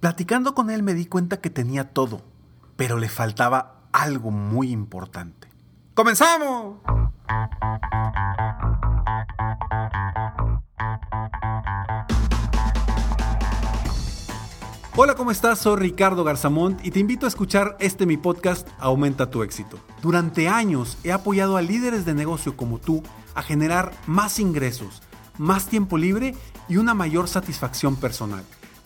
Platicando con él me di cuenta que tenía todo, pero le faltaba algo muy importante. ¡Comenzamos! Hola, ¿cómo estás? Soy Ricardo Garzamont y te invito a escuchar este mi podcast Aumenta tu éxito. Durante años he apoyado a líderes de negocio como tú a generar más ingresos, más tiempo libre y una mayor satisfacción personal.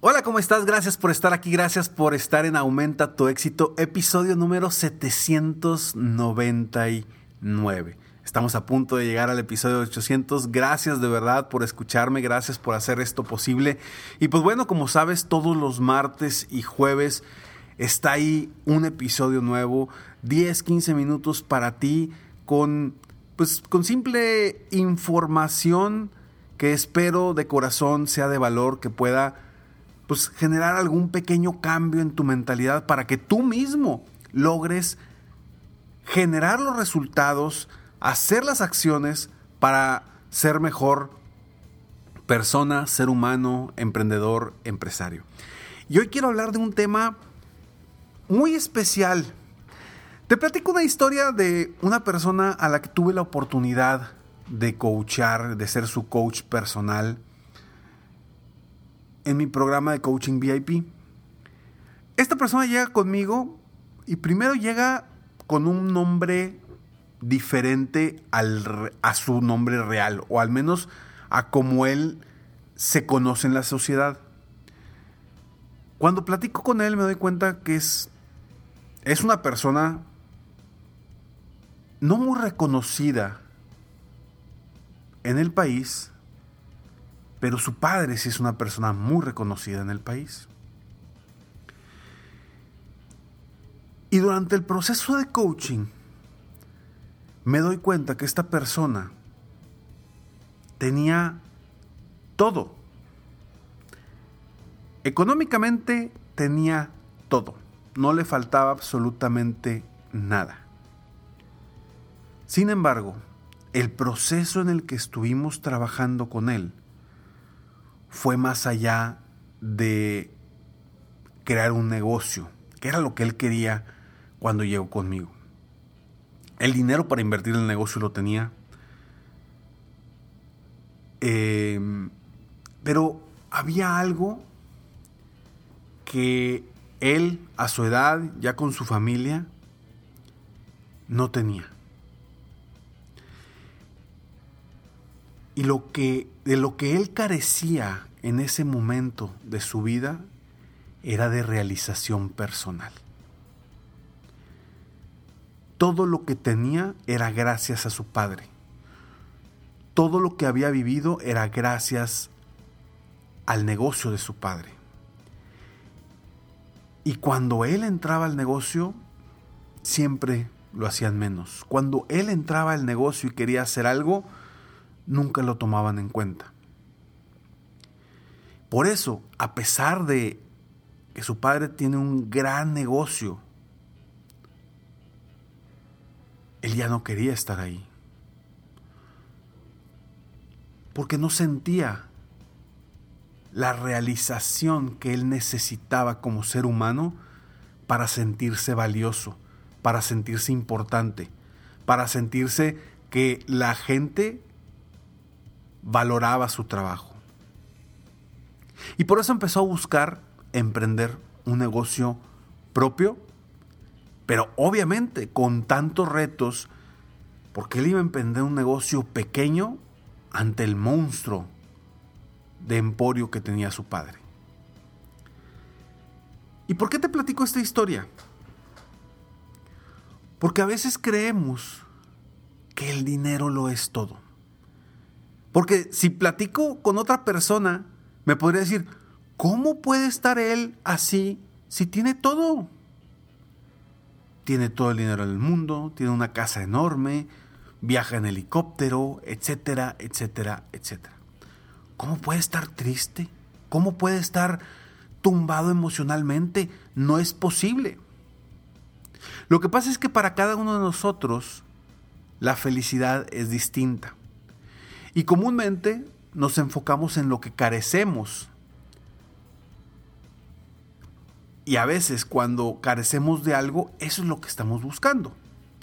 Hola, ¿cómo estás? Gracias por estar aquí, gracias por estar en Aumenta tu éxito, episodio número 799. Estamos a punto de llegar al episodio 800. Gracias de verdad por escucharme, gracias por hacer esto posible. Y pues bueno, como sabes, todos los martes y jueves está ahí un episodio nuevo, 10, 15 minutos para ti con pues con simple información que espero de corazón sea de valor, que pueda pues generar algún pequeño cambio en tu mentalidad para que tú mismo logres generar los resultados, hacer las acciones para ser mejor persona, ser humano, emprendedor, empresario. Y hoy quiero hablar de un tema muy especial. Te platico una historia de una persona a la que tuve la oportunidad de coachar, de ser su coach personal en mi programa de coaching VIP. Esta persona llega conmigo y primero llega con un nombre diferente al, a su nombre real, o al menos a como él se conoce en la sociedad. Cuando platico con él me doy cuenta que es, es una persona no muy reconocida en el país, pero su padre sí es una persona muy reconocida en el país. Y durante el proceso de coaching, me doy cuenta que esta persona tenía todo. Económicamente tenía todo. No le faltaba absolutamente nada. Sin embargo, el proceso en el que estuvimos trabajando con él fue más allá de crear un negocio, que era lo que él quería cuando llegó conmigo. El dinero para invertir en el negocio lo tenía. Em, pero había algo que él, a su edad, ya con su familia, no tenía. Y lo que, de lo que él carecía en ese momento de su vida era de realización personal. Todo lo que tenía era gracias a su padre. Todo lo que había vivido era gracias al negocio de su padre. Y cuando él entraba al negocio, siempre lo hacían menos. Cuando él entraba al negocio y quería hacer algo, nunca lo tomaban en cuenta. Por eso, a pesar de que su padre tiene un gran negocio él ya no quería estar ahí. Porque no sentía la realización que él necesitaba como ser humano para sentirse valioso, para sentirse importante, para sentirse que la gente valoraba su trabajo. Y por eso empezó a buscar emprender un negocio propio, pero obviamente con tantos retos, porque él iba a emprender un negocio pequeño ante el monstruo de emporio que tenía su padre. ¿Y por qué te platico esta historia? Porque a veces creemos que el dinero lo es todo. Porque si platico con otra persona, me podría decir, ¿cómo puede estar él así si tiene todo? Tiene todo el dinero del mundo, tiene una casa enorme, viaja en helicóptero, etcétera, etcétera, etcétera. ¿Cómo puede estar triste? ¿Cómo puede estar tumbado emocionalmente? No es posible. Lo que pasa es que para cada uno de nosotros la felicidad es distinta. Y comúnmente nos enfocamos en lo que carecemos. Y a veces cuando carecemos de algo, eso es lo que estamos buscando,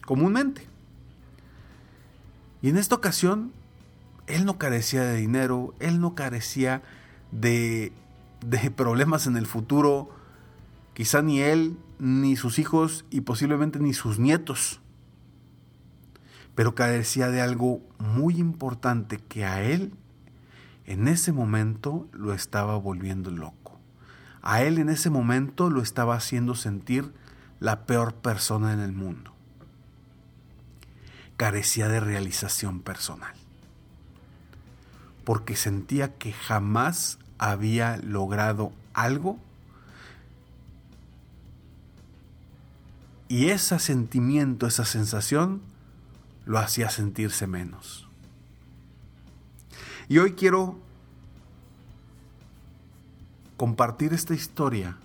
comúnmente. Y en esta ocasión, él no carecía de dinero, él no carecía de, problemas en el futuro, quizá ni él, ni sus hijos y posiblemente ni sus nietos pero carecía de algo muy importante que a él en ese momento lo estaba volviendo loco. A él en ese momento lo estaba haciendo sentir la peor persona en el mundo. Carecía de realización personal. Porque sentía que jamás había logrado algo y ese sentimiento, esa sensación lo hacía sentirse menos. Y hoy quiero compartir esta historia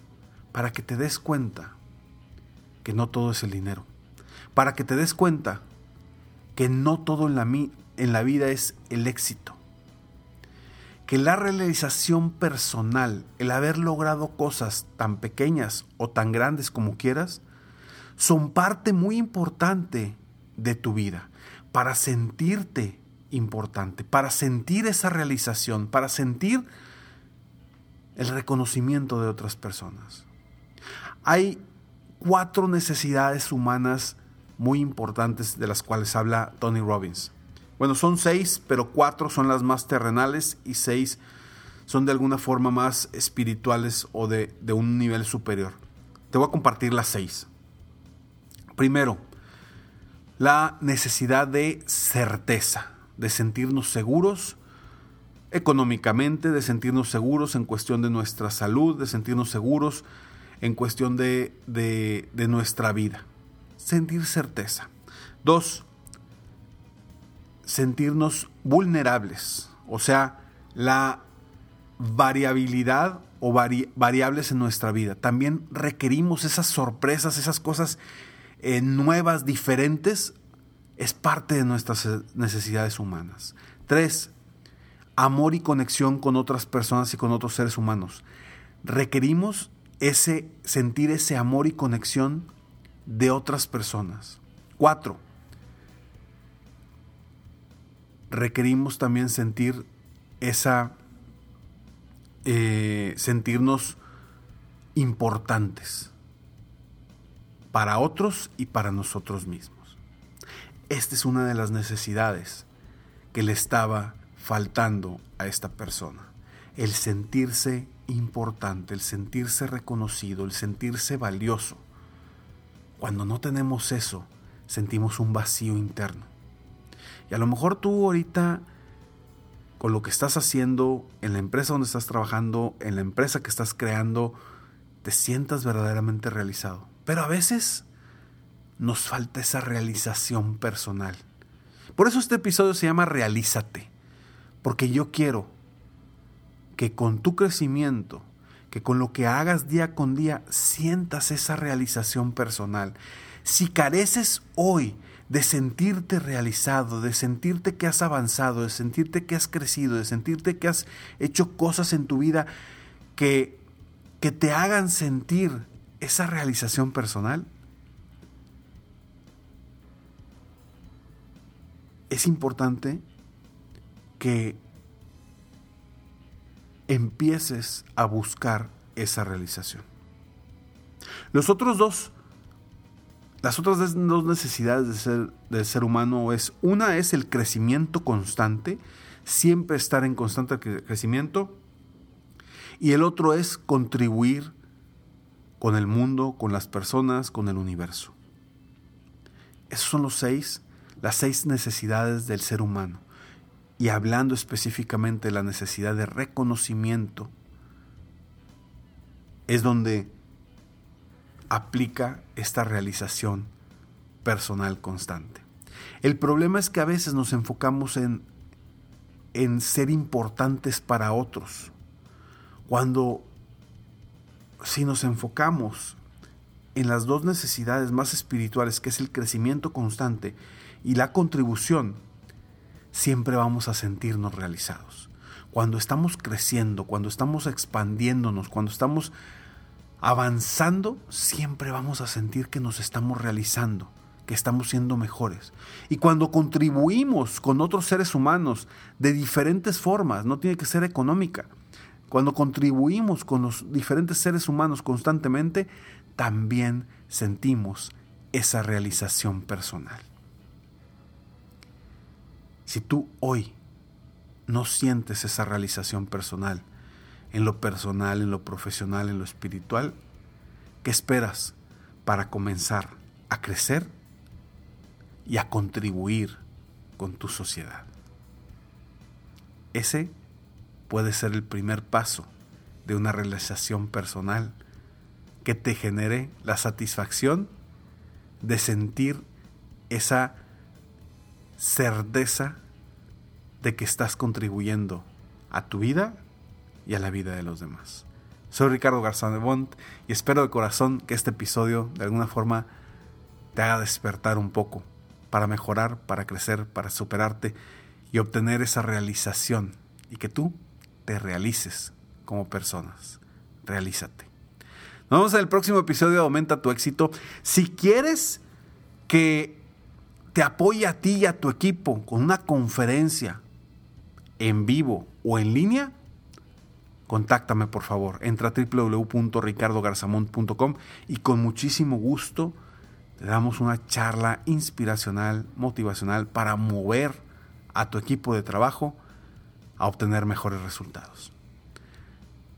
para que te des cuenta que no todo es el dinero. Para que te des cuenta que no todo en la, en la vida es el éxito. Que la realización personal, el haber logrado cosas tan pequeñas o tan grandes como quieras, son parte muy importante de tu vida para sentirte importante, para sentir esa realización, para sentir el reconocimiento de otras personas. Hay cuatro necesidades humanas muy importantes de las cuales habla Tony Robbins. Bueno, son seis, pero cuatro son las más terrenales y seis son de alguna forma más espirituales o de, de un nivel superior. Te voy a compartir las seis. Primero, la necesidad de certeza, de sentirnos seguros económicamente, de sentirnos seguros en cuestión de nuestra salud, de sentirnos seguros en cuestión de, de, nuestra vida. Sentir certeza. Dos, sentirnos vulnerables, o sea, la variabilidad o variables en nuestra vida. También requerimos esas sorpresas, esas cosas nuevas, diferentes, es parte de nuestras necesidades humanas. Tres, amor y conexión con otras personas y con otros seres humanos. Requerimos ese sentir ese amor y conexión de otras personas. Cuatro, requerimos también sentir esa eh, sentirnos importantes para otros y para nosotros mismos. Esta es una de las necesidades que le estaba faltando a esta persona. El sentirse importante, el sentirse reconocido, el sentirse valioso. Cuando no tenemos eso, sentimos un vacío interno. Y a lo mejor tú ahorita, con lo que estás haciendo, en la empresa donde estás trabajando, en la empresa que estás creando, te sientas verdaderamente realizado. Pero a veces nos falta esa realización personal. Por eso este episodio se llama Realízate. Porque yo quiero que con tu crecimiento, que con lo que hagas día con día sientas esa realización personal. Si careces hoy de sentirte realizado, de sentirte que has avanzado, de sentirte que has crecido, de sentirte que has hecho cosas en tu vida que, que te hagan sentir esa realización personal, es importante que empieces a buscar esa realización. Los otros dos, las otras dos necesidades de ser, del ser humano es, una es el crecimiento constante, siempre estar en constante crecimiento, y el otro es contribuir con el mundo, con las personas, con el universo. Esos son los seis, las seis necesidades del ser humano y hablando específicamente de la necesidad de reconocimiento, es donde aplica esta realización personal constante. El problema es que a veces nos enfocamos en, en ser importantes para otros, cuando si nos enfocamos en las dos necesidades más espirituales, que es el crecimiento constante y la contribución, siempre vamos a sentirnos realizados. Cuando estamos creciendo, cuando estamos expandiéndonos, cuando estamos avanzando, siempre vamos a sentir que nos estamos realizando, que estamos siendo mejores. Y cuando contribuimos con otros seres humanos de diferentes formas, no tiene que ser económica, cuando contribuimos con los diferentes seres humanos constantemente, también sentimos esa realización personal. Si tú hoy no sientes esa realización personal, en lo personal, en lo profesional, en lo espiritual, ¿qué esperas para comenzar a crecer y a contribuir con tu sociedad? Ese puede ser el primer paso de una realización personal que te genere la satisfacción de sentir esa certeza de que estás contribuyendo a tu vida y a la vida de los demás. Soy Ricardo Garzón de Bond y espero de corazón que este episodio de alguna forma te haga despertar un poco para mejorar, para crecer, para superarte y obtener esa realización y que tú te realices como personas. Realízate. Nos vemos en el próximo episodio de Aumenta tu éxito. Si quieres que te apoya a ti y a tu equipo con una conferencia en vivo o en línea, contáctame por favor. Entra a www.ricardogarzamont.com y con muchísimo gusto te damos una charla inspiracional, motivacional para mover a tu equipo de trabajo a obtener mejores resultados.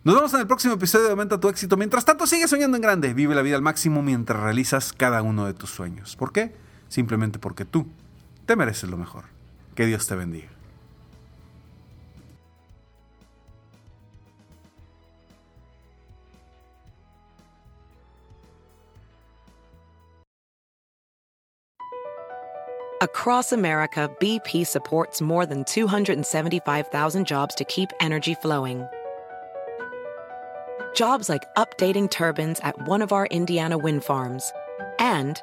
Nos vemos en el próximo episodio de Aumenta tu éxito. Mientras tanto, sigue soñando en grande. Vive la vida al máximo mientras realizas cada uno de tus sueños. ¿Por qué? Simplemente porque tú te mereces lo mejor. Que Dios te bendiga. Across America, BP supports more than 275,000 jobs to keep energy flowing. Jobs like updating turbines at one of our Indiana wind farms and